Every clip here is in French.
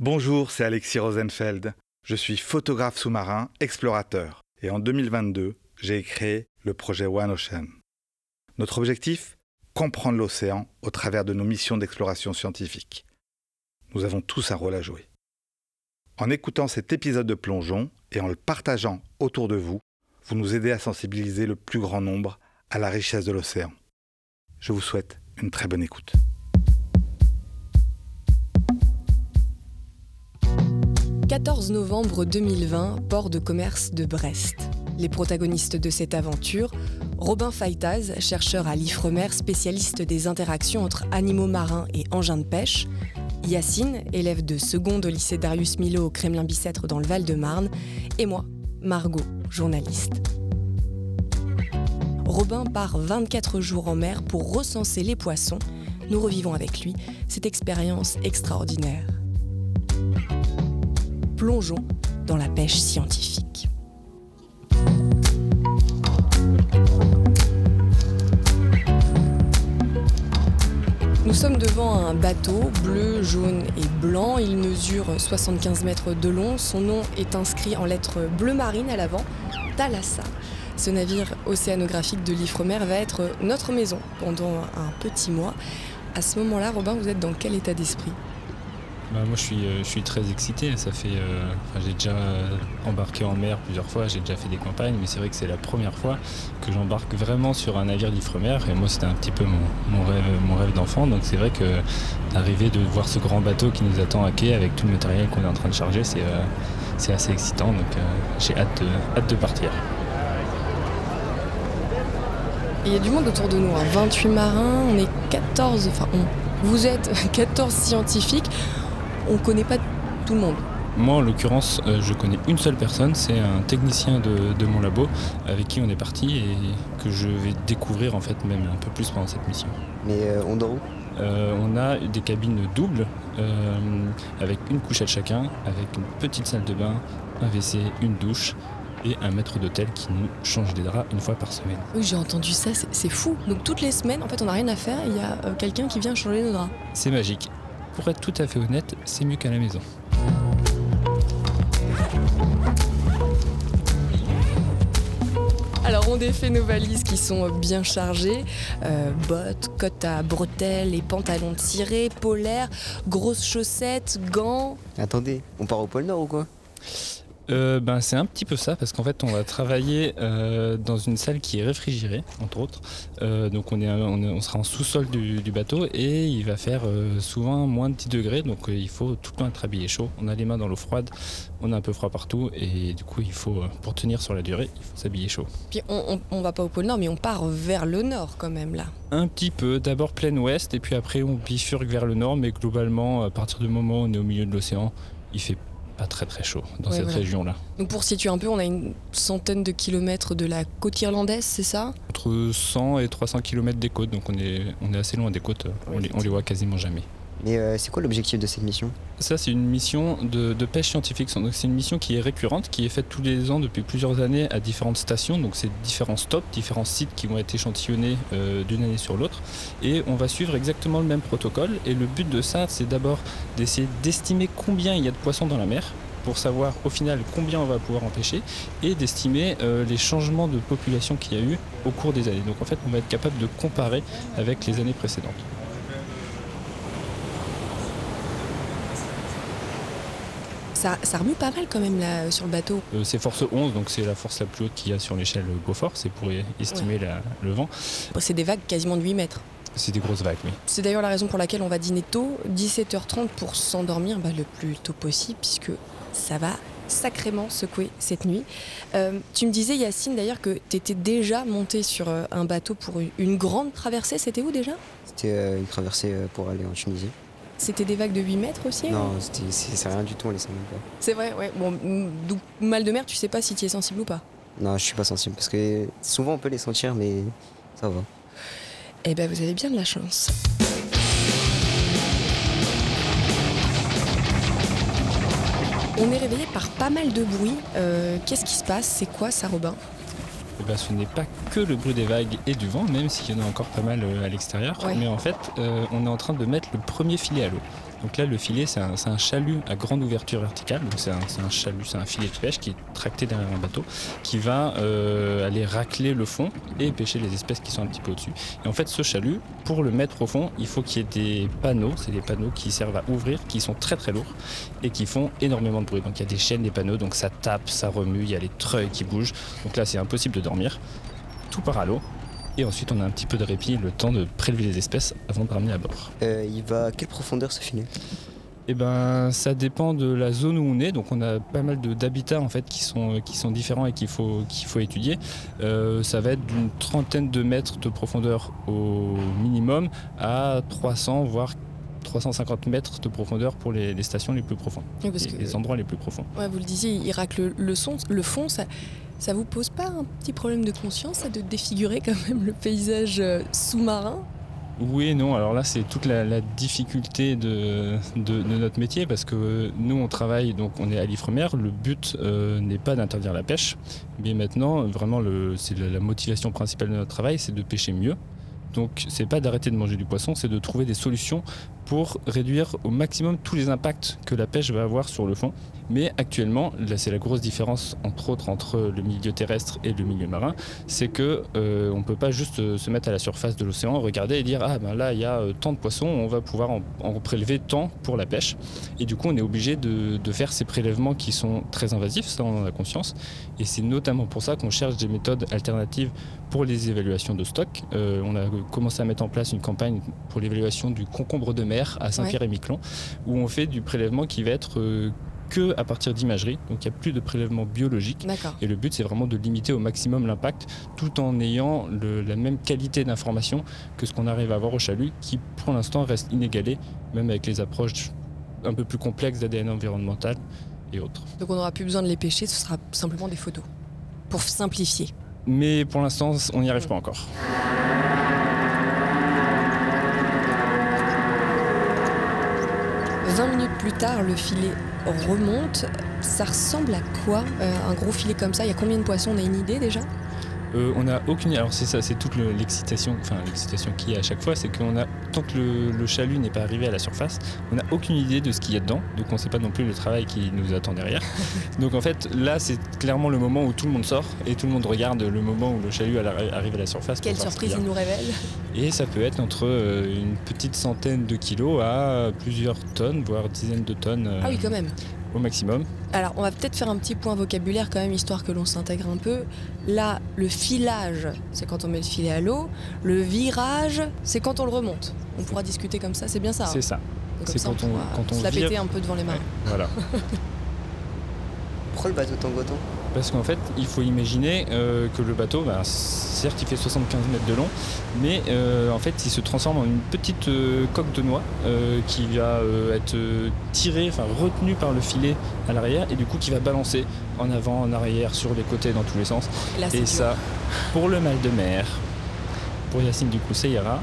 Bonjour, c'est Alexis Rosenfeld. Je suis photographe sous-marin, explorateur. Et en 2022, j'ai créé le projet One Ocean. Notre objectif Comprendre l'océan au travers de nos missions d'exploration scientifique. Nous avons tous un rôle à jouer. En écoutant cet épisode de plongeon et en le partageant autour de vous, vous nous aidez à sensibiliser le plus grand nombre à la richesse de l'océan. Je vous souhaite une très bonne écoute. « 14 novembre 2020, port de commerce de Brest. Les protagonistes de cette aventure, Robin Faytaz, chercheur à l'IFREMER, spécialiste des interactions entre animaux marins et engins de pêche, Yacine, élève de seconde au lycée Darius Milo au Kremlin-Bicêtre dans le Val-de-Marne, et moi, Margot, journaliste. Robin part 24 jours en mer pour recenser les poissons. Nous revivons avec lui cette expérience extraordinaire. Plongeons dans la pêche scientifique. Nous sommes devant un bateau bleu, jaune et blanc. Il mesure 75 mètres de long. Son nom est inscrit en lettres bleu marine à l'avant, Thalassa. Ce navire océanographique de l'Ifremer va être notre maison pendant un petit mois. À ce moment-là, Robin, vous êtes dans quel état d'esprit? Bah, moi je suis, euh, je suis très excité, ça fait, euh, j'ai déjà embarqué en mer plusieurs fois, j'ai déjà fait des campagnes, mais c'est vrai que c'est la première fois que j'embarque vraiment sur un navire d'Ifremer. Et moi c'était un petit peu mon, rêve, mon rêve d'enfant, donc c'est vrai que d'arriver de voir ce grand bateau qui nous attend à quai avec tout le matériel qu'on est en train de charger, c'est, euh, assez excitant, donc j'ai hâte de, hâte de partir. Il y a du monde autour de nous, 28 hein. marins, on est 14, enfin vous êtes 14 scientifiques on ne connaît pas tout le monde. Moi, en l'occurrence, euh, je connais une seule personne, c'est un technicien de, mon labo avec qui on est parti et que je vais découvrir en fait même un peu plus pendant cette mission. Mais euh, on dort où? Euh, On a des cabines doubles avec une couchette chacun, avec une petite salle de bain, un WC, une douche et un maître d'hôtel qui nous change des draps une fois par semaine. Oui, j'ai entendu ça, c'est fou. Donc toutes les semaines, en fait, on n'a rien à faire, il y a quelqu'un qui vient changer nos draps. C'est magique pour être tout à fait honnête, c'est mieux qu'à la maison. Alors on défait nos valises qui sont bien chargées, euh, bottes, cottes à bretelles et pantalons tirés, polaires, grosses chaussettes, gants. Attendez, on part au pôle Nord ou quoi? Euh, ben, C'est un petit peu ça, parce qu'en fait, on va travailler euh, dans une salle qui est réfrigérée, entre autres. Euh, donc, on, est, on, sera en sous-sol du, bateau et il va faire souvent moins de 10 degrés. Donc, il faut tout le temps être habillé chaud. On a les mains dans l'eau froide, on a un peu froid partout et du coup, il faut, pour tenir sur la durée, il faut s'habiller chaud. Puis, on, on, va pas au pôle Nord, mais on part vers le Nord quand même, là. Un petit peu. D'abord plein ouest et puis après, on bifurque vers le Nord. Mais globalement, à partir du moment où on est au milieu de l'océan, il fait pas très très chaud dans cette région-là. Donc pour situer un peu, on a une centaine de kilomètres de la côte irlandaise, c'est ça? Entre 100 et 300 kilomètres des côtes, donc on est, on est assez loin des côtes, on, les, on les voit quasiment jamais. Mais euh, c'est quoi l'objectif de cette mission? Ça, c'est une mission de, pêche scientifique. Donc, c'est une mission qui est récurrente, qui est faite tous les ans depuis plusieurs années à différentes stations. Donc, c'est différents stops, différents sites qui vont être échantillonnés euh, d'une année sur l'autre. Et on va suivre exactement le même protocole. Et le but de ça, c'est d'abord d'essayer d'estimer combien il y a de poissons dans la mer pour savoir au final combien on va pouvoir en pêcher et d'estimer euh, les changements de population qu'il y a eu au cours des années. Donc en fait, on va être capable de comparer avec les années précédentes. Ça, remue pas mal quand même là euh, sur le bateau. Euh, c'est force 11, donc c'est la force la plus haute qu'il y a sur l'échelle Beaufort, c'est pour estimer le vent. C'est des vagues quasiment de 8 mètres. C'est des grosses vagues, oui. C'est d'ailleurs la raison pour laquelle on va dîner tôt, 17h30 pour s'endormir bah, le plus tôt possible, puisque ça va sacrément secouer cette nuit. Euh, tu me disais, Yacine, d'ailleurs, que tu étais déjà monté sur un bateau pour une grande traversée. C'était où déjà? C'était une traversée pour aller en Tunisie. C'était des vagues de 8 mètres aussi Non, c'est rien du tout, on les sent même pas. C'est vrai, ouais. Bon, mal de mer, tu sais pas si tu es sensible ou pas Non, je suis pas sensible parce que souvent on peut les sentir, mais ça va. Eh ben, vous avez bien de la chance. On est réveillé par pas mal de bruit. Euh, qu'est-ce qui se passe? C'est quoi ça, Robin? Eh ben, ce n'est pas que le bruit des vagues et du vent, même s'il y en a encore pas mal euh, à l'extérieur. Mais en fait, euh, on est en train de mettre le premier filet à l'eau. Donc là, le filet, c'est un, chalut à grande ouverture verticale. Donc c'est un, chalut, c'est un filet de pêche qui est tracté derrière un bateau, qui va euh, aller racler le fond et pêcher les espèces qui sont un petit peu au-dessus. Et en fait, ce chalut, pour le mettre au fond, il faut qu'il y ait des panneaux. C'est des panneaux qui servent à ouvrir, qui sont très très lourds et qui font énormément de bruit. Donc il y a des chaînes, des panneaux, donc ça tape, ça remue, il y a les treuils qui bougent. Donc là, c'est impossible de dormir. Tout part. Et ensuite, on a un petit peu de répit, le temps de prélever les espèces avant de ramener à bord. Euh, il va à quelle profondeur ce filet eh ben, ça dépend de la zone où on est. Donc, on a pas mal d'habitats en fait qui sont, qui sont différents et qu'il faut, qu'il faut étudier. Euh, ça va être d'une trentaine de mètres de profondeur au minimum à 300 voire 350 mètres de profondeur pour les, stations les plus profondes, les, endroits les plus profonds. Ouais, vous le disiez, il racle le, son, le fond. Ça, ça vous pose pas un petit problème de conscience de défigurer quand même le paysage euh, sous-marin? Oui non. Alors là, c'est toute la, difficulté de, notre métier parce que nous, on travaille, donc on est à l'Ifremer. Le but euh, n'est pas d'interdire la pêche, mais maintenant, vraiment, c'est la motivation principale de notre travail, c'est de pêcher mieux. Donc, c'est pas d'arrêter de manger du poisson, c'est de trouver des solutions pour réduire au maximum tous les impacts que la pêche va avoir sur le fond. Mais actuellement, là c'est la grosse différence entre autres entre le milieu terrestre et le milieu marin, c'est que euh, on peut pas juste euh, se mettre à la surface de l'océan, regarder et dire ah ben là il y a euh, tant de poissons, on va pouvoir en, prélever tant pour la pêche. Et du coup on est obligé de, de, faire ces prélèvements qui sont très invasifs, ça on en a conscience. Et c'est notamment pour ça qu'on cherche des méthodes alternatives pour les évaluations de stock. on a commencé à mettre en place une campagne pour l'évaluation du concombre de mer à Saint-Pierre-et-Miquelon, où on fait du prélèvement qui va être euh, que à partir d'imagerie. Donc il n'y a plus de prélèvement biologique. Et le but, c'est vraiment de limiter au maximum l'impact tout en ayant la même qualité d'information que ce qu'on arrive à avoir au chalut, qui pour l'instant reste inégalé, même avec les approches un peu plus complexes d'ADN environnemental et autres. Donc on n'aura plus besoin de les pêcher, ce sera simplement des photos, pour simplifier. Mais pour l'instant, on n'y arrive pas encore. Plus tard, le filet remonte. Ça ressemble à quoi euh, un gros filet comme ça? Il y a combien de poissons? On a une idée déjà? Euh, on n'a aucune. Alors c'est ça, c'est toute l'excitation, enfin l'excitation qu'il y a à chaque fois, c'est qu'on a tant que le, chalut n'est pas arrivé à la surface, on n'a aucune idée de ce qu'il y a dedans, donc on ne sait pas non plus le travail qui nous attend derrière. donc en fait, là, c'est clairement le moment où tout le monde sort et tout le monde regarde le moment où le chalut arrive à la surface. Quelle surprise il nous révèle Et ça peut être entre euh, une petite centaine de kilos à plusieurs tonnes, voire dizaines de tonnes. Euh, ah oui, quand même au maximum. Alors, on va peut-être faire un petit point vocabulaire quand même, histoire que l'on s'intègre un peu. Là, le filage, c'est quand on met le filet à l'eau. Le virage, c'est quand on le remonte. On pourra discuter comme ça, c'est bien ça hein C'est ça. C'est quand, on, quand on se la péter un peu devant les mains. voilà. Pourquoi le bateau tango parce qu'en fait, il faut imaginer euh, que le bateau, bah, certes, il fait 75 mètres de long, mais euh, en fait, il se transforme en une petite euh, coque de noix qui va être tirée, enfin retenue par le filet à l'arrière, et du coup, qui va balancer en avant, en arrière, sur les côtés, dans tous les sens. et ça, pour le mal de mer, pour Yacine, du coup, ça ira.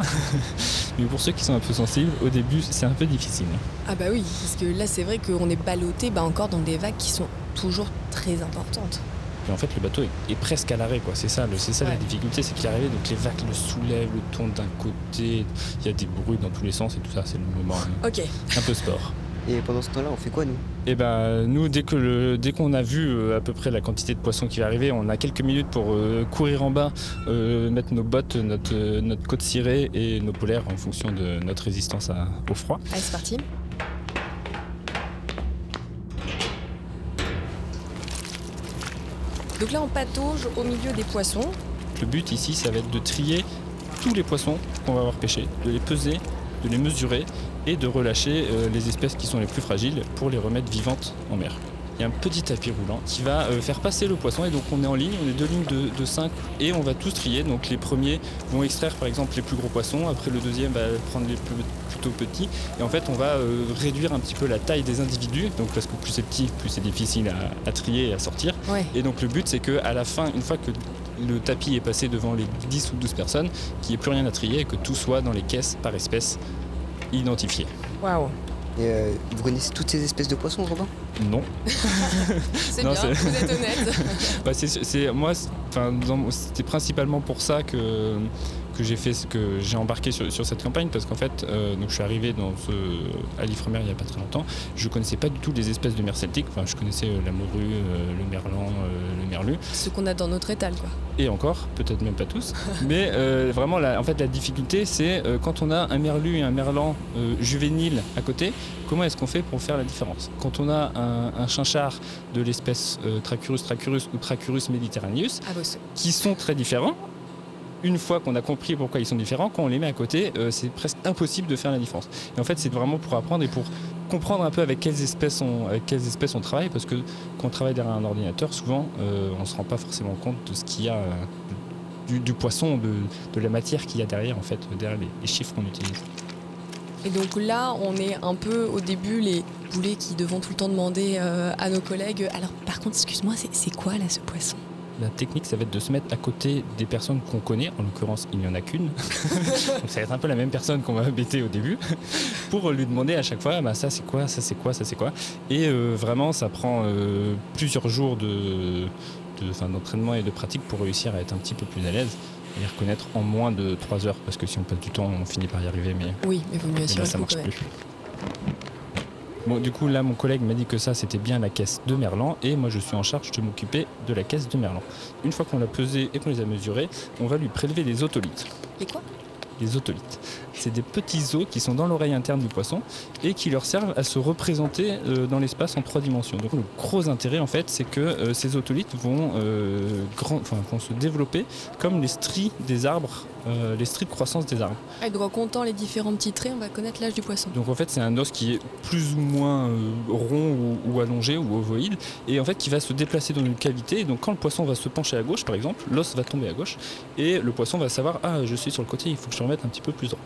Mais pour ceux qui sont un peu sensibles, au début, c'est un peu difficile. Ah bah oui, parce que là, c'est vrai qu'on est ballotté bah, encore dans des vagues qui sont toujours très importante. Et en fait, le bateau est, presque à l'arrêt, quoi. C'est ça, c'est ça la difficulté, c'est qu'il est arrivé, donc les vagues le soulèvent, le tournent d'un côté, il y a des bruits dans tous les sens et tout ça, c'est le moment Ok. un peu sport. Et pendant ce temps-là, on fait quoi nous? Eh ben, nous, dès que le, dès qu'on a vu euh, à peu près la quantité de poissons qui va arriver, on a quelques minutes pour euh, courir en bas, euh, mettre nos bottes, notre, notre côte cirée et nos polaires en fonction de notre résistance au froid. Allez, c'est parti. Donc là, on patauge au milieu des poissons. Le but ici, ça va être de trier tous les poissons qu'on va avoir pêchés, de les peser, de les mesurer et de relâcher euh, les espèces qui sont les plus fragiles pour les remettre vivantes en mer il y a un petit tapis roulant qui va euh, faire passer le poisson. Et donc on est en ligne, on est deux lignes de, de 5 et on va tous trier. Donc les premiers vont extraire par exemple les plus gros poissons, après le deuxième va prendre les plus, plutôt petits. Et en fait on va euh, réduire un petit peu la taille des individus, donc parce que plus c'est petit, plus c'est difficile à, trier et à sortir. Et donc le but c'est qu'à la fin, une fois que le tapis est passé devant les 10 ou 12 personnes, qu'il n'y ait plus rien à trier et que tout soit dans les caisses par espèce identifiées. Waouh et euh, vous connaissez toutes ces espèces de poissons, Robin? Non. c'est bien, vous êtes honnête. bah, c'est, moi, c'était principalement pour ça que, que j'ai fait, que j'ai embarqué sur, sur, cette campagne parce qu'en fait, euh, donc je suis arrivé dans ce, à l'Ifremer il n'y a pas très longtemps. Je connaissais pas du tout les espèces de mer celtiques. Enfin, je connaissais euh, la morue, euh, le merlan, le merlu. Ce qu'on a dans notre étal, quoi. Et encore, peut-être même pas tous. Mais vraiment, la, en fait, la difficulté, c'est quand on a un merlu et un merlan juvénile à côté, comment est-ce qu'on fait pour faire la différence? Quand on a un, un chinchard de l'espèce Trachurus trachurus ou Trachurus mediterraneus, Ah, bah, qui sont très différents, une fois qu'on a compris pourquoi ils sont différents, quand on les met à côté, euh, c'est presque impossible de faire la différence. Et en fait, c'est vraiment pour apprendre et pour comprendre un peu avec quelles espèces on, travaille, parce que quand on travaille derrière un ordinateur, souvent, euh, on ne se rend pas forcément compte de ce qu'il y a, euh, du, poisson, de, la matière qu'il y a derrière, en fait, derrière les, chiffres qu'on utilise. Et donc là, on est un peu au début les boulets qui devront tout le temps demander à nos collègues. Alors, par contre, excuse-moi, c'est quoi là ce poisson? La technique, ça va être de se mettre à côté des personnes qu'on connaît. En l'occurrence, il n'y en a qu'une. Donc ça va être un peu la même personne qu'on va embêter au début pour lui demander à chaque fois bah, ça c'est quoi, ça c'est quoi, ça c'est quoi. Et euh, vraiment, ça prend euh, plusieurs jours de, d'entraînement et de pratique pour réussir à être un petit peu plus à l'aise et les reconnaître en moins de 3 heures parce que si on passe du temps, on finit par y arriver. Mais, oui, mais vaut mieux là, ça marche plus. Bon, du coup, là, mon collègue m'a dit que ça, c'était bien la caisse de Merlan, et moi, je suis en charge de m'occuper de la caisse de Merlan. Une fois qu'on l'a pesé et qu'on les a mesurés, on va lui prélever les otolithes. Les quoi? Les otolithes. C'est des petits os qui sont dans l'oreille interne du poisson et qui leur servent à se représenter euh, dans l'espace en trois dimensions. Donc le gros intérêt en fait, c'est que euh, ces otolithes vont, euh, grand, vont, se développer comme les stries des arbres, euh, les stries de croissance des arbres. Et donc en comptant les différents petits traits, on va connaître l'âge du poisson. Donc en fait, c'est un os qui est plus ou moins euh, rond ou, ou, allongé ou ovoïde et en fait qui va se déplacer dans une cavité. Et donc quand le poisson va se pencher à gauche, par exemple, l'os va tomber à gauche et le poisson va savoir ah je suis sur le côté, il faut que je le remette un petit peu plus droit.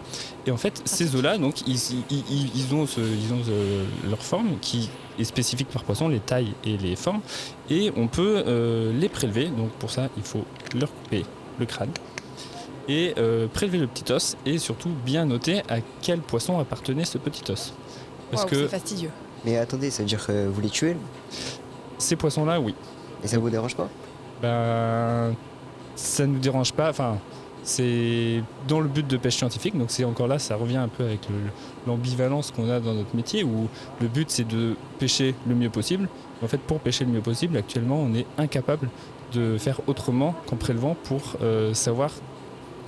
Et en fait, ces os-là, donc, ils, ils, ils, ont, ce, ils ont ce, leur forme qui est spécifique par poisson, les tailles et les formes, et on peut euh, les prélever. Donc pour ça, il faut leur couper le crâne et euh, prélever le petit os et surtout bien noter à quel poisson appartenait ce petit os. Parce wow, que c'est fastidieux. Mais attendez, ça veut dire que vous les tuez Ces poissons-là, oui. Et ça vous dérange pas? Ben, ça nous dérange pas. Enfin, c'est dans le but de pêche scientifique, donc c'est encore là, ça revient un peu avec l'ambivalence qu'on a dans notre métier, où le but c'est de pêcher le mieux possible. En fait, pour pêcher le mieux possible, actuellement, on est incapable de faire autrement qu'en prélevant pour euh, savoir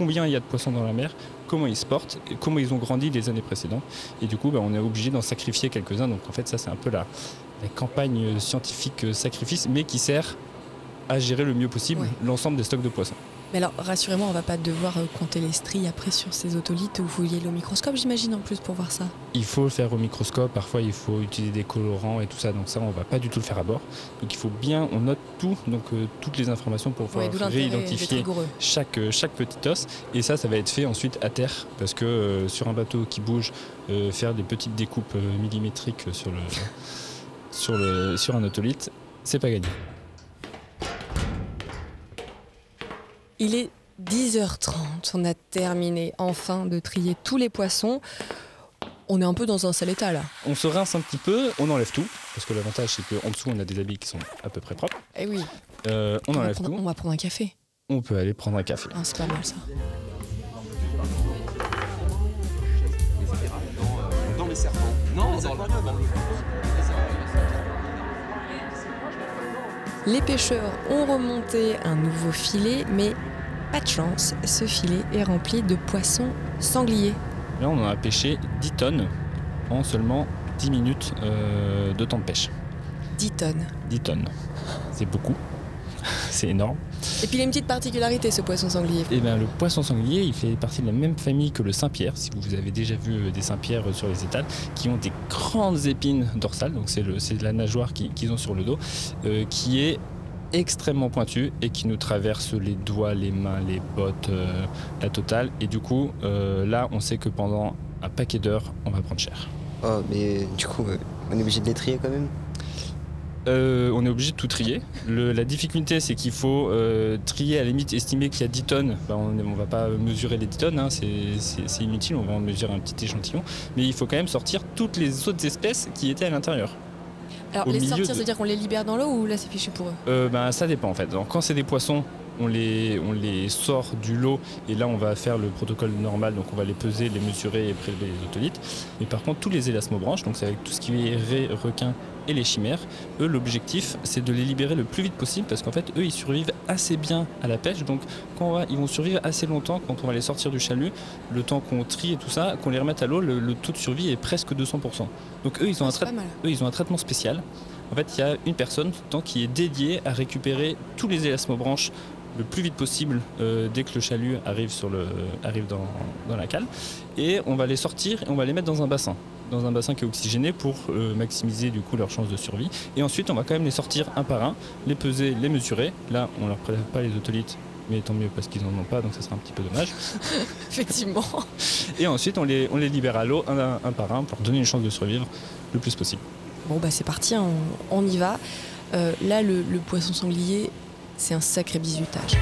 combien il y a de poissons dans la mer, comment ils se portent, et comment ils ont grandi les années précédentes. Et du coup, bah, on est obligé d'en sacrifier quelques-uns. Donc en fait, ça c'est un peu la, la, campagne scientifique sacrifice, mais qui sert à gérer le mieux possible ouais. l'ensemble des stocks de poissons. Mais alors, rassurez-moi, on va pas devoir compter les stries après sur ces otolithes ou fouiller le microscope, j'imagine, en plus, pour voir ça. Il faut le faire au microscope, parfois il faut utiliser des colorants et tout ça, donc ça, on va pas du tout le faire à bord. Donc il faut bien, on note tout, donc euh, toutes les informations pour pouvoir ouais, réidentifier chaque, euh, chaque petit os. Et ça, ça va être fait ensuite à terre, parce que euh, sur un bateau qui bouge, euh, faire des petites découpes millimétriques sur, le, sur, le, sur un otolithe, c'est pas gagné. Il est 10h30, on a terminé enfin de trier tous les poissons. On est un peu dans un sale état là. On se rince un petit peu, on enlève tout, parce que l'avantage c'est qu'en dessous on a des habits qui sont à peu près propres. Eh oui. Euh, on, on enlève prendre, tout. On va prendre un café. On peut aller prendre un café. Ah, c'est pas mal ça. Dans les serpents. Non, dans le... Les pêcheurs ont remonté un nouveau filet, mais pas de chance, ce filet est rempli de poissons sangliers. Là, on en a pêché 10 tonnes en seulement 10 minutes euh, de temps de pêche. 10 tonnes 10 tonnes. C'est beaucoup. C'est énorme. Et puis il a une petite particularité ce poisson sanglier. Eh bien, le poisson sanglier, il fait partie de la même famille que le Saint-Pierre, si vous avez déjà vu des Saint-Pierre sur les étals, qui ont des grandes épines dorsales, donc c'est la nageoire qu'ils qui ont sur le dos, euh, qui est extrêmement pointu et qui nous traverse les doigts, les mains, les bottes, euh, la totale. Et du coup, euh, là, on sait que pendant un paquet d'heures, on va prendre cher. Oh, mais du coup, on est obligé de les trier quand même? Euh, on est obligé de tout trier. Le, la difficulté, c'est qu'il faut euh, trier à la limite estimer qu'il y a 10 tonnes. Ben, on ne va pas mesurer les 10 tonnes, hein, c'est inutile, on va en mesurer un petit échantillon. Mais il faut quand même sortir toutes les autres espèces qui étaient à l'intérieur. Alors, Au les sortir, de- c'est-à-dire qu'on les libère dans l'eau ou là c'est fichu pour eux Euh, ben, ça dépend en fait. Donc, quand c'est des poissons on les, on les sort du lot et là on va faire le protocole normal, donc on va les peser, les mesurer et prélever les otolithes. Mais par contre tous les élasmobranches, donc c'est avec tout ce qui est raies, requins et les chimères, eux l'objectif c'est de les libérer le plus vite possible parce qu'en fait eux ils survivent assez bien à la pêche, donc quand on va, ils vont survivre assez longtemps quand on va les sortir du chalut, le temps qu'on trie et tout ça, qu'on les remette à l'eau, le, le taux de survie est presque de 100%. Donc eux ils ont, un, C'est trai- pas mal. eux, ils ont un traitement spécial. En fait, il y a une personne tout le temps qui est dédiée à récupérer tous les élasmobranches le plus vite possible euh, dès que le chalut arrive, sur le, arrive dans, dans la cale. Et on va les sortir et on va les mettre dans un bassin. Dans un bassin qui est oxygéné pour euh, maximiser du coup leurs chances de survie. Et ensuite, on va quand même les sortir un par un, les peser, les mesurer. Là, on leur prélève pas les otolithes, mais tant mieux parce qu'ils n'en ont pas, donc ça sera un petit peu dommage. Effectivement. Et ensuite, on les, on les libère à l'eau un, un par un pour leur donner une chance de survivre le plus possible. Bon, bah c'est parti, on, on y va. Euh, là, le, le poisson sanglier, c'est un sacré bizutage.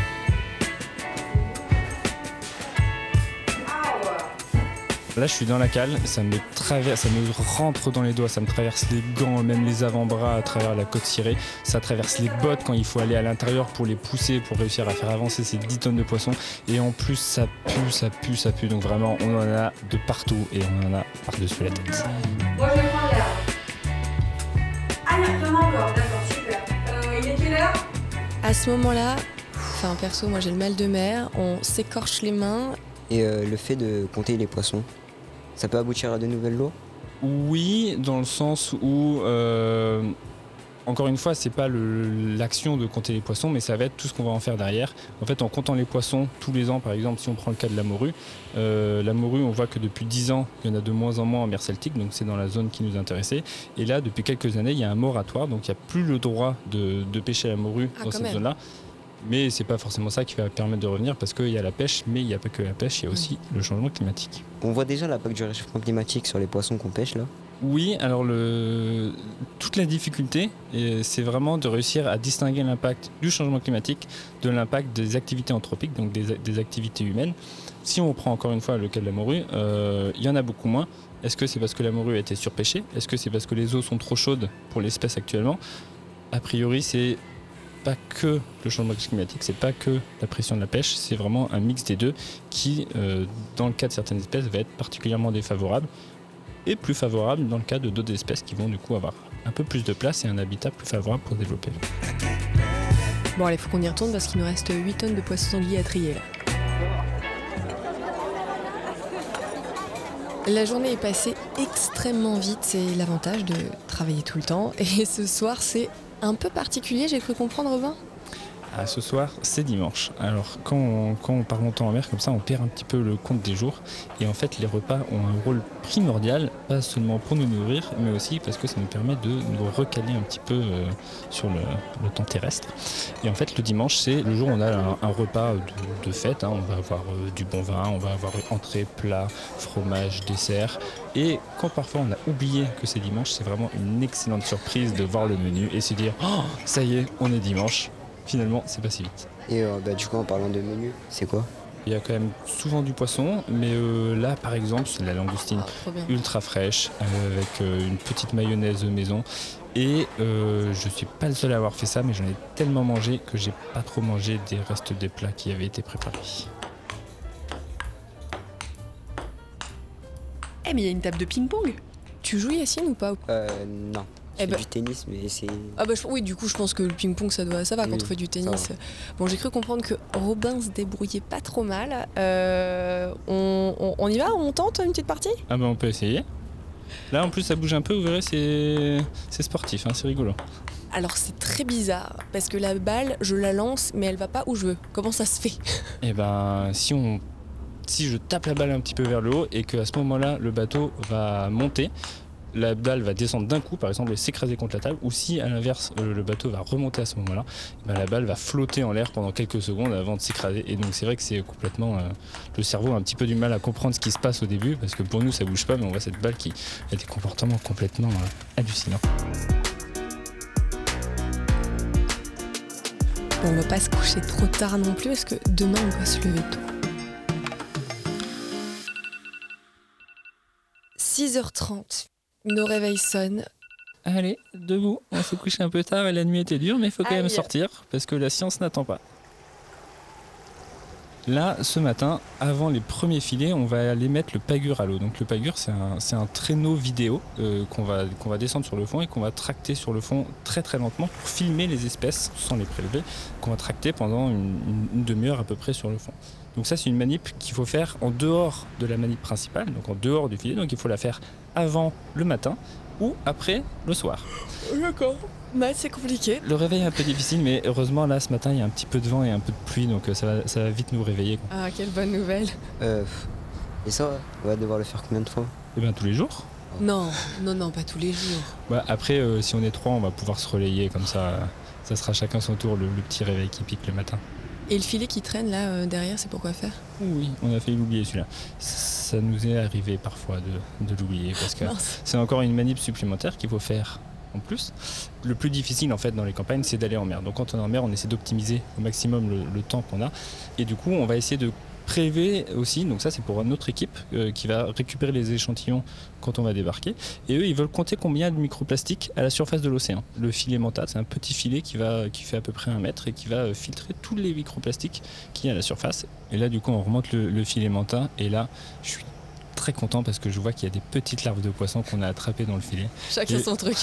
Là, je suis dans la cale, ça me traverse, ça me rentre dans les doigts, ça me traverse les gants, même les avant-bras à travers la côte cirée. Ça traverse les bottes quand il faut aller à l'intérieur pour les pousser, pour réussir à faire avancer ces 10 tonnes de poissons. Et en plus, ça pue, ça pue, ça pue. Donc vraiment, on en a de partout et on en a par-dessus la tête. Moi je prends l'air. Ah, il y en a encore, d'accord, super. Euh, il est quelle heure? À ce moment-là, enfin perso, moi j'ai le mal de mer, on s'écorche les mains. Et euh, le fait de compter les poissons, ça peut aboutir à de nouvelles lois? Oui, dans le sens où, euh, encore une fois, c'est pas le- l'action de compter les poissons, mais ça va être tout ce qu'on va en faire derrière. En fait, en comptant les poissons tous les ans, par exemple, si on prend le cas de la morue, euh, la morue, on voit que depuis 10 ans, il y en a de moins en moins en mer Celtique, donc c'est dans la zone qui nous intéressait. Et là, depuis quelques années, il y a un moratoire, donc il n'y a plus le droit de, de pêcher la morue Ah, dans cette zone-là. Mais c'est pas forcément ça qui va permettre de revenir parce qu'il y a la pêche, mais il n'y a pas que la pêche, il y a aussi le changement climatique. On voit déjà l'impact du réchauffement climatique sur les poissons qu'on pêche là. Oui, alors le... toute la difficulté, et c'est vraiment de réussir à distinguer l'impact du changement climatique de l'impact des activités anthropiques, donc des, des activités humaines. Si on prend encore une fois le cas de la morue, euh, il y en a beaucoup moins. Est-ce que c'est parce que la morue a été surpêchée? Est-ce que c'est parce que les eaux sont trop chaudes pour l'espèce actuellement? A priori, c'est pas que le changement climatique, c'est pas que la pression de la pêche, c'est vraiment un mix des deux qui, euh, dans le cas de certaines espèces, va être particulièrement défavorable et plus favorable dans le cas de d'autres espèces qui vont du coup avoir un peu plus de place et un habitat plus favorable pour développer. Bon, allez, faut qu'on y retourne parce qu'il nous reste 8 tonnes de poissons sangliers à trier là. La journée est passée extrêmement vite, c'est l'avantage de travailler tout le temps. Et ce soir, c'est un peu particulier, j'ai cru comprendre, Robin? Ah, ce soir, c'est dimanche. Alors, quand on, quand on part longtemps en mer comme ça, on perd un petit peu le compte des jours. Et en fait, les repas ont un rôle primordial, pas seulement pour nous nourrir, mais aussi parce que ça nous permet de nous recaler un petit peu euh, sur le, temps terrestre. Et en fait, le dimanche, c'est le jour où on a un, repas de, de fête. hein. On va avoir euh, du bon vin, on va avoir entrée, plat, fromage, dessert. Et quand parfois on a oublié que c'est dimanche, c'est vraiment une excellente surprise de voir le menu et se dire Oh, ça y est, on est dimanche. Finalement, c'est pas si vite. Et euh, bah, du coup, en parlant de menu, c'est quoi? Il y a quand même souvent du poisson, mais euh, là, par exemple, c'est de la langoustine Ah, ultra fraîche euh, avec euh, une petite mayonnaise maison. Et euh, je suis pas le seul à avoir fait ça, mais j'en ai tellement mangé que j'ai pas trop mangé des restes des plats qui avaient été préparés. Eh, mais il y a une table de ping-pong Tu joues Yacine ou pas? Euh, non. Eh C'est ben- du tennis, mais c'est. Ah bah je- oui, du coup je pense que le ping-pong ça doit, ça va quand Oui, on fait du tennis. Bon, j'ai cru comprendre que Robin se débrouillait pas trop mal. Euh, on, on- on y va On tente une petite partie? Ah bah on peut essayer. Là en plus ça bouge un peu, vous verrez c'est c'est sportif, hein, c'est rigolo. Alors c'est très bizarre parce que la balle, je la lance, mais elle va pas où je veux. Comment ça se fait? Et ben si on si je tape la balle un petit peu vers le haut et qu'à ce moment-là le bateau va monter, la balle va descendre d'un coup par exemple et s'écraser contre la table, ou si à l'inverse euh, le bateau va remonter à ce moment-là, ben, la balle va flotter en l'air pendant quelques secondes avant de s'écraser. Et donc c'est vrai que c'est complètement euh, le cerveau a un petit peu du mal à comprendre ce qui se passe au début parce que pour nous ça bouge pas, mais on voit cette balle qui a des comportements complètement euh, hallucinants. Bon, on va pas se coucher trop tard non plus parce que demain on doit se lever tôt? 6h30, nos réveils sonnent. Allez, debout, on s'est couché un peu tard et la nuit était dure, mais il faut quand même sortir parce que la science n'attend pas. Là, ce matin, avant les premiers filets, on va aller mettre le pagure à l'eau. Donc le pagure, c'est un, un traîneau vidéo euh, qu'on va, descendre sur le fond et qu'on va tracter sur le fond très très lentement pour filmer les espèces sans les prélever, qu'on va tracter pendant une demi-heure à peu près sur le fond. Donc ça, c'est une manip qu'il faut faire en dehors de la manip principale, donc en dehors du filet. Donc il faut la faire avant le matin ou après le soir. D'accord. Bah, c'est compliqué. Le réveil est un peu difficile, mais heureusement, là, ce matin, il y a un petit peu de vent et un peu de pluie, donc euh, ça va, ça va vite nous réveiller. quoi. Ah, quelle bonne nouvelle. Euh, et ça, on va devoir le faire combien de fois? Et bien tous les jours. Non, non, non, pas tous les jours. Bah, après, euh, si on est trois, on va pouvoir se relayer comme ça. ça sera chacun son tour, le, le petit réveil qui pique le matin. Et le filet qui traîne là euh, derrière, c'est pour quoi faire? Oui, on a failli l'oublier celui-là. Ça nous est arrivé parfois de, de l'oublier parce que c'est encore une manip supplémentaire qu'il faut faire en plus. Le plus difficile en fait dans les campagnes, c'est d'aller en mer. Donc quand on est en mer, on essaie d'optimiser au maximum le, le temps qu'on a. Et du coup, on va essayer de prélever aussi. Donc ça, c'est pour notre équipe euh, qui va récupérer les échantillons quand on va débarquer. Et eux, ils veulent compter combien de microplastiques à la surface de l'océan. Le filet mental, c'est un petit filet qui, va, qui fait à peu près un mètre et qui va euh, filtrer tous les microplastiques qu'il y a à la surface. Et là, du coup, on remonte le, le filet mental. Et là, je suis très content parce que je vois qu'il y a des petites larves de poisson qu'on a attrapées dans le filet. Chacun Et- son truc.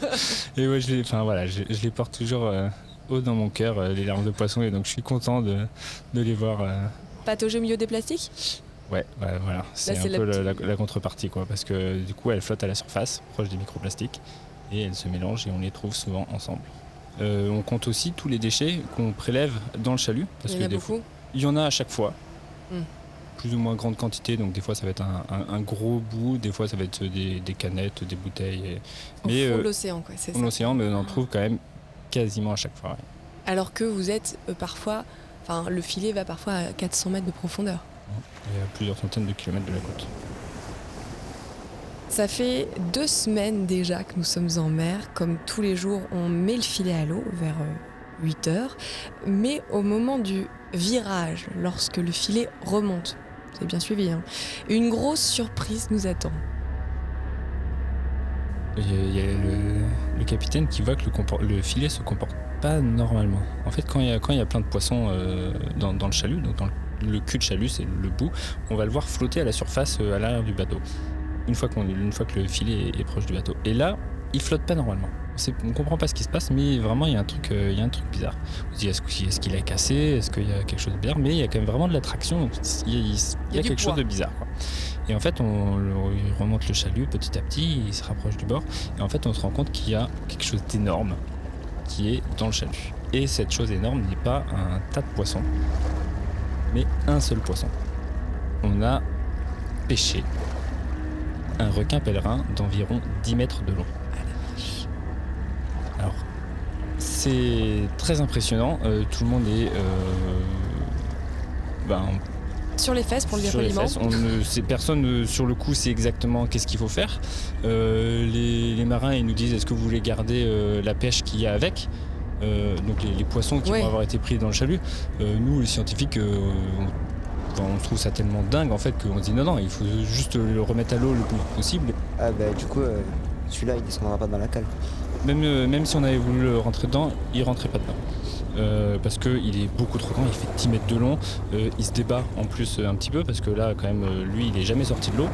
Et ouais, je les, enfin, voilà, je, je les porte toujours euh, haut dans mon cœur, euh, les larves de poisson. Et donc, je suis content de, de les voir. euh, Patauger au milieu des plastiques Ouais, ouais, voilà, c'est un peu la, petite- la- la contrepartie, quoi, parce que du coup, elles flottent à la surface, proche des microplastiques, et elles se mélangent et on les trouve souvent ensemble. Euh, on compte aussi tous les déchets qu'on prélève dans le chalut, parce Il y en a beaucoup. fois- il y en a à chaque fois, Hmm. plus ou moins grande quantité, donc des fois ça va être un, un- un gros bout, des fois ça va être des, des canettes, des bouteilles, et- Au mais fond euh, l'océan, quoi, c'est ça. l'océan, mais on en trouve quand même quasiment à chaque fois. ouais. Alors que vous êtes euh, parfois. Enfin, le filet va parfois à 400 mètres de profondeur. Il y a plusieurs centaines de kilomètres de la côte. Ça fait deux semaines déjà que nous sommes en mer. Comme tous les jours, on met le filet à l'eau vers 8 heures. Mais au moment du virage, lorsque le filet remonte, avez bien suivi, hein, une grosse surprise nous attend. Il y a, le, le capitaine qui voit que le, le filet se comporte pas normalement. En fait, quand il y a, quand il y a plein de poissons euh, dans, dans le chalut, donc dans le, le cul de chalut, c'est le bout, on va le voir flotter à la surface euh, à l'arrière du bateau. Une fois, qu'on, une fois que le filet est, est proche du bateau. Et là, il flotte pas normalement. On comprend pas ce qui se passe, mais vraiment, il y a un truc, euh, il y a un truc bizarre. On se dit, est-ce, qu'il- a cassé? Est-ce qu'il y a quelque chose de bizarre? Mais il y a quand même vraiment de la traction, donc il y a, il y a Il y a du quelque poids. chose de bizarre. quoi. Et en fait, on, remonte le chalut petit à petit, il se rapproche du bord. Et en fait, on se rend compte qu'il y a quelque chose d'énorme qui est dans le chalut. Et cette chose énorme n'est pas un tas de poissons, mais un seul poisson. On a pêché un requin pèlerin d'environ 10 mètres de long. Alors, c'est très impressionnant. Euh, tout le monde est euh, ben, Sur les fesses pour le sur les déploiement. fesses. On ne sait, personne ne- sur le coup sait exactement qu'est-ce qu'il faut faire. Euh, les, les marins ils nous disent est-ce que vous voulez garder euh, la pêche qu'il y a avec Euh, donc les, les poissons qui Ouais. vont avoir été pris dans le chalut. Euh, nous les scientifiques euh, on, trouve ça tellement dingue en fait qu'on dit non non il faut juste le remettre à l'eau le plus vite possible. Ah bah du coup, euh, celui-là, il descendra pas dans la cale. Même, euh, même si on avait voulu le rentrer dedans, il rentrait pas dedans. Euh, parce qu'il est beaucoup trop grand, il fait 10 mètres de long, Euh, il se débat en plus euh, un petit peu parce que là quand même lui il est jamais sorti de l'eau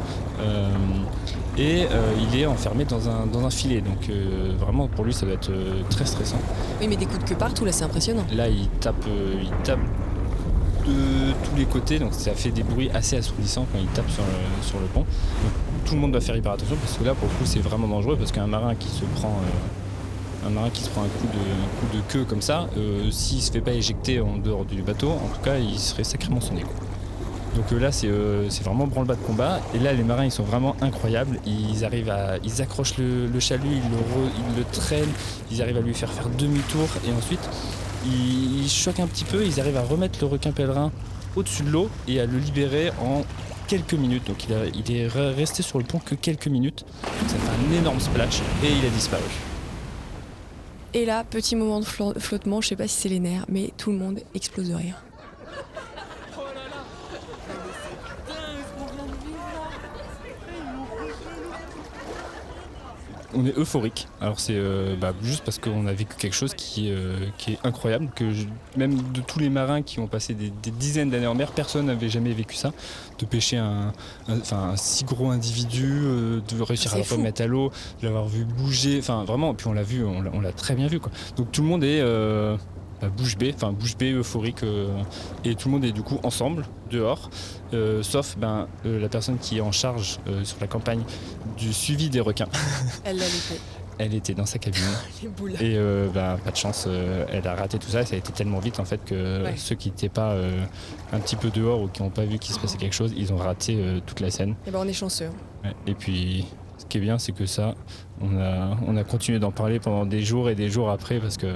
et il est enfermé dans un, dans un filet donc vraiment pour lui ça va être très stressant. Oui, mais des coups de queue partout, là, c'est impressionnant. Là il tape, il tape de tous les côtés donc ça fait des bruits assez assourdissants quand il tape sur le, sur le pont. Donc, tout le monde doit faire hyper attention parce que là pour le coup c'est vraiment dangereux parce qu'un marin qui se prend euh, un marin qui se prend un coup de, queue comme ça, euh, s'il se fait pas éjecter en dehors du bateau, en tout cas il serait sacrément sonné. Donc euh, là c'est euh, c'est vraiment branle-bas de combat et là les marins ils sont vraiment incroyables, ils arrivent à ils accrochent le, chalut, ils le, traînent, ils arrivent à lui faire faire demi-tour et ensuite ils, choquent un petit peu, ils arrivent à remettre le requin pèlerin au-dessus de l'eau et à le libérer en quelques minutes. Donc il, est re- resté sur le pont que quelques minutes. Donc ça fait un énorme splash et il a disparu. Et là, petit moment de flo- flottement, je sais pas si c'est les nerfs, mais tout le monde explose de rire. On est euphorique. Alors c'est euh, bah, juste parce qu'on a vécu quelque chose qui, euh, qui est incroyable, que je- même de tous les marins qui ont passé des, des dizaines d'années en mer, personne n'avait jamais vécu ça. De pêcher un, un- enfin, un si gros individu, euh, de réussir à C'est la fois fou. mettre à l'eau, de l'avoir vu bouger, enfin vraiment, puis on l'a vu, on l'a- très bien vu. Quoi. Donc tout le monde est bouche bée, enfin bouche bée, euphorique, euh, et tout le monde est du coup ensemble, dehors, euh, sauf ben, euh, la personne qui est en charge sur la campagne du suivi des requins. Elle l'a loupé. Elle était dans sa cabine et euh, bah, pas de chance, euh, elle a raté tout ça. Ça a été tellement vite en fait que Ouais. ceux qui n'étaient pas euh, un petit peu dehors ou qui n'ont pas vu qu'il se passait quelque chose, ils ont raté toute la scène. Et ben on est chanceux. Ouais. Et puis ce qui est bien, c'est que ça, on a, on a continué d'en parler pendant des jours et des jours après parce que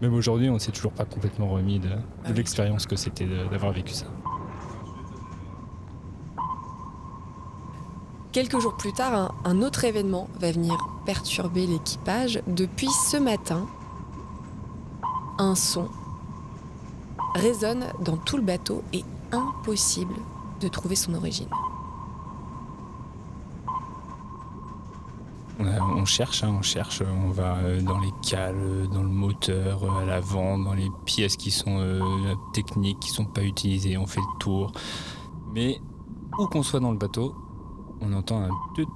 même aujourd'hui, on ne s'est toujours pas complètement remis de, de Ah l'expérience que c'était d'avoir vécu ça. Quelques jours plus tard, un, un autre événement va venir perturber l'équipage. Depuis ce matin, un son résonne dans tout le bateau et impossible de trouver son origine. On, a- on cherche, hein, on cherche, on va euh, dans les cales, euh, dans le moteur, euh, à l'avant, dans les pièces qui sont euh, techniques, qui sont pas utilisées, on fait le tour. Mais où qu'on soit dans le bateau, on entend un tut,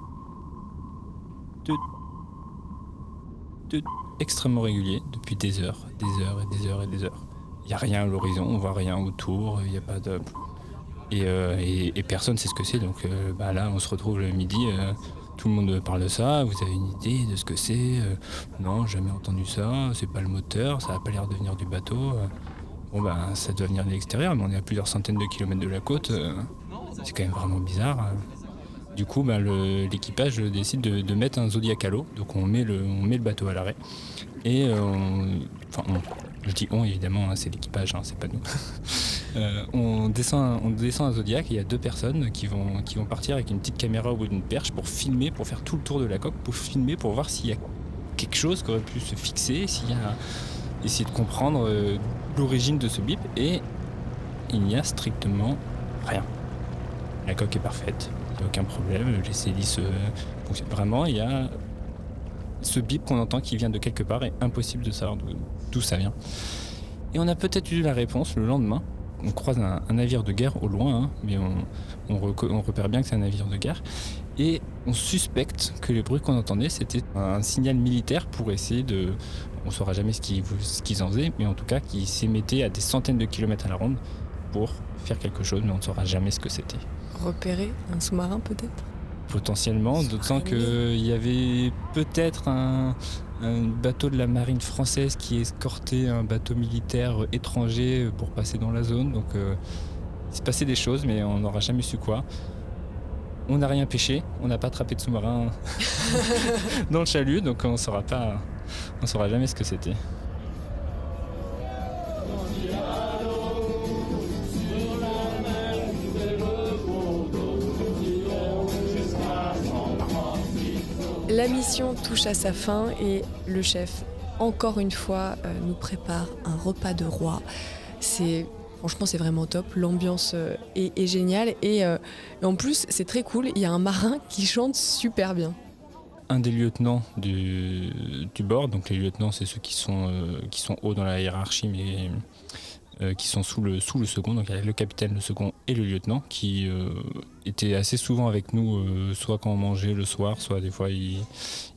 tut, tut extrêmement régulier depuis des heures, des heures et des heures et des heures. Il n'y a rien à l'horizon, on voit rien autour, il n'y a pas de... Et, euh, et, et personne sait ce que c'est, donc euh, bah là on se retrouve le midi, euh, tout le monde parle de ça, vous avez une idée de ce que c'est Euh, Non, jamais entendu ça, c'est pas le moteur, ça n'a pas l'air de venir du bateau. Euh, Bon bah ça doit venir de l'extérieur, mais on est à plusieurs centaines de kilomètres de la côte, euh, c'est quand même vraiment bizarre. Du coup, le- l'équipage décide de, mettre un zodiac à l'eau, donc on met le, bateau à l'arrêt. Et on, je dis on évidemment, hein, c'est l'équipage, hein, c'est pas nous. Euh, on, descend, on descend un Zodiac il y a deux personnes qui vont, qui vont partir avec une petite caméra au bout d'une perche pour filmer, pour faire tout le tour de la coque, pour filmer, pour voir s'il y a quelque chose qui aurait pu se fixer, s'il y a essayer de comprendre euh, l'origine de ce bip et il n'y a strictement rien. La coque est parfaite, il n'y a aucun problème, les hélices euh, fonctionnent vraiment, il y a ce bip qu'on entend qui vient de quelque part et impossible de savoir d'où- ça vient. Et on a peut-être eu la réponse le lendemain. On croise un, navire de guerre au loin, hein, mais on, repère bien que c'est un navire de guerre. Et on suspecte que les bruits qu'on entendait, c'était un signal militaire pour essayer de... On ne saura jamais ce qu'ils qu'ils en faisaient, mais en tout cas, qui s'émettait à des centaines de kilomètres à la ronde pour faire quelque chose, mais on ne saura jamais ce que c'était. Repérer un sous-marin peut-être? Potentiellement, d'autant qu'il y avait peut-être un, un bateau de la marine française qui escortait un bateau militaire étranger pour passer dans la zone. Donc euh, il s'est passé des choses, mais on n'aura jamais su quoi. On n'a rien pêché, on n'a pas attrapé de sous-marin dans le chalut, donc on saura pas, on saura jamais ce que c'était. La mission touche à sa fin et le chef, encore une fois, euh, nous prépare un repas de roi. C'est franchement c'est vraiment top. L'ambiance euh, est, géniale et, euh, et en plus c'est très cool. Il y a un marin qui chante super bien. un des lieutenants du, bord, donc les lieutenants c'est ceux qui sont, qui sont hauts dans la hiérarchie mais euh, qui sont sous le, sous le second, donc il y a le capitaine, le second et le lieutenant qui euh, étaient assez souvent avec nous, euh, soit quand on mangeait le soir, soit des fois ils,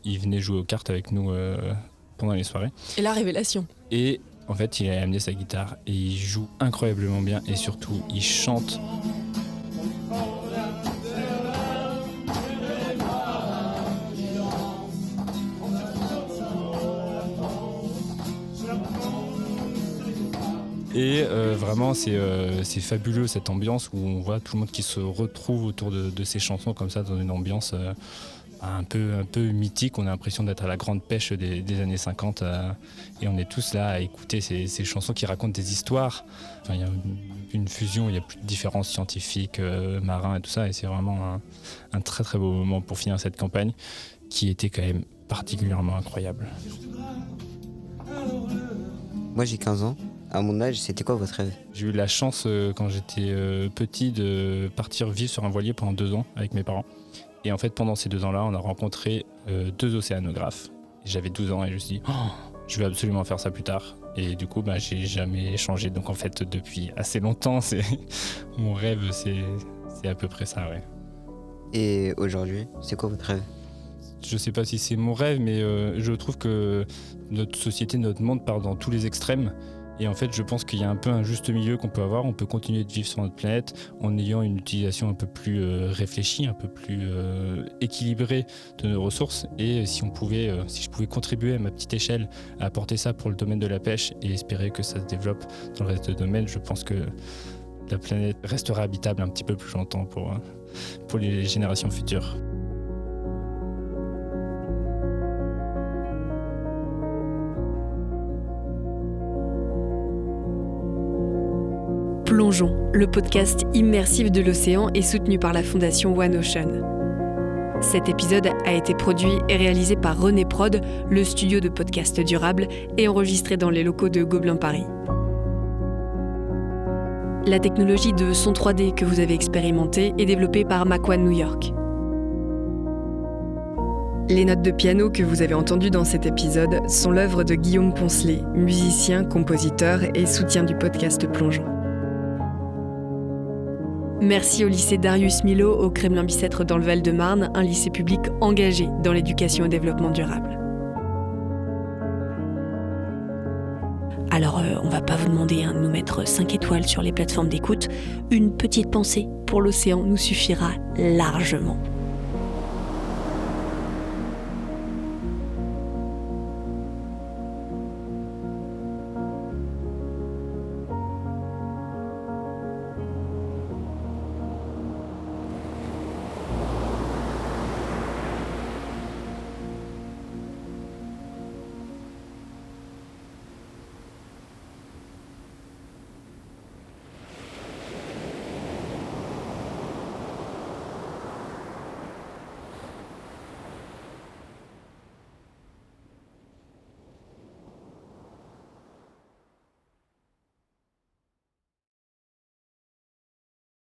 ils venaient jouer aux cartes avec nous euh, pendant les soirées. Et la révélation. Et en fait il a amené sa guitare et il joue incroyablement bien et surtout il chante Et euh, vraiment, c'est euh, c'est fabuleux cette ambiance où on voit tout le monde qui se retrouve autour de, ces chansons comme ça, dans une ambiance euh, un, peu, un peu mythique. On a l'impression d'être à la grande pêche des, années 50 euh, et on est tous là à écouter ces, chansons qui racontent des histoires. Il y a une, fusion, il y a plus de différences scientifiques, marins et tout ça, et c'est vraiment un très très beau moment pour finir cette campagne qui était quand même particulièrement incroyable. Moi j'ai 15 ans. À mon âge, c'était quoi votre rêve? J'ai eu la chance euh, quand j'étais euh, petit de partir vivre sur un voilier pendant deux ans avec mes parents. Et en fait, pendant ces deux ans-là, on a rencontré euh, deux océanographes. J'avais 12 ans et je me suis dit, oh, je vais absolument faire ça plus tard. Et du coup, bah, j'ai jamais changé. Donc en fait, depuis assez longtemps, c'est mon rêve, c'est à peu près ça, ouais. Et aujourd'hui, c'est quoi votre rêve? Je sais pas si c'est mon rêve, mais euh, je trouve que notre société, notre monde part dans tous les extrêmes. Et en fait, je pense qu'il y a un peu un juste milieu qu'on peut avoir. On peut continuer de vivre sur notre planète en ayant une utilisation un peu plus euh, réfléchie, un peu plus euh, équilibrée de nos ressources. Et si on pouvait, si je pouvais contribuer à ma petite échelle à apporter ça pour le domaine de la pêche et espérer que ça se développe dans le reste des domaines, je pense que la planète restera habitable un petit peu plus longtemps pour, pour les générations futures. Plongeons, le podcast immersif de l'océan est soutenu par la fondation One Ocean. Cet épisode a été produit et réalisé par René Prod, le studio de podcast durable, et enregistré dans les locaux de Gobelin Paris. La technologie de son 3D que vous avez expérimentée est développée par Macwan New York. Les notes de piano que vous avez entendues dans cet épisode sont l'œuvre de Guillaume Poncelet, musicien, compositeur et soutien du podcast Plongeon. Merci au lycée Darius Milo au Kremlin-Bicêtre dans le Val-de-Marne, un lycée public engagé dans l'éducation et développement durable. Alors, euh, on va pas vous demander hein, de nous mettre 5 étoiles sur les plateformes d'écoute. Une petite pensée pour l'océan nous suffira largement.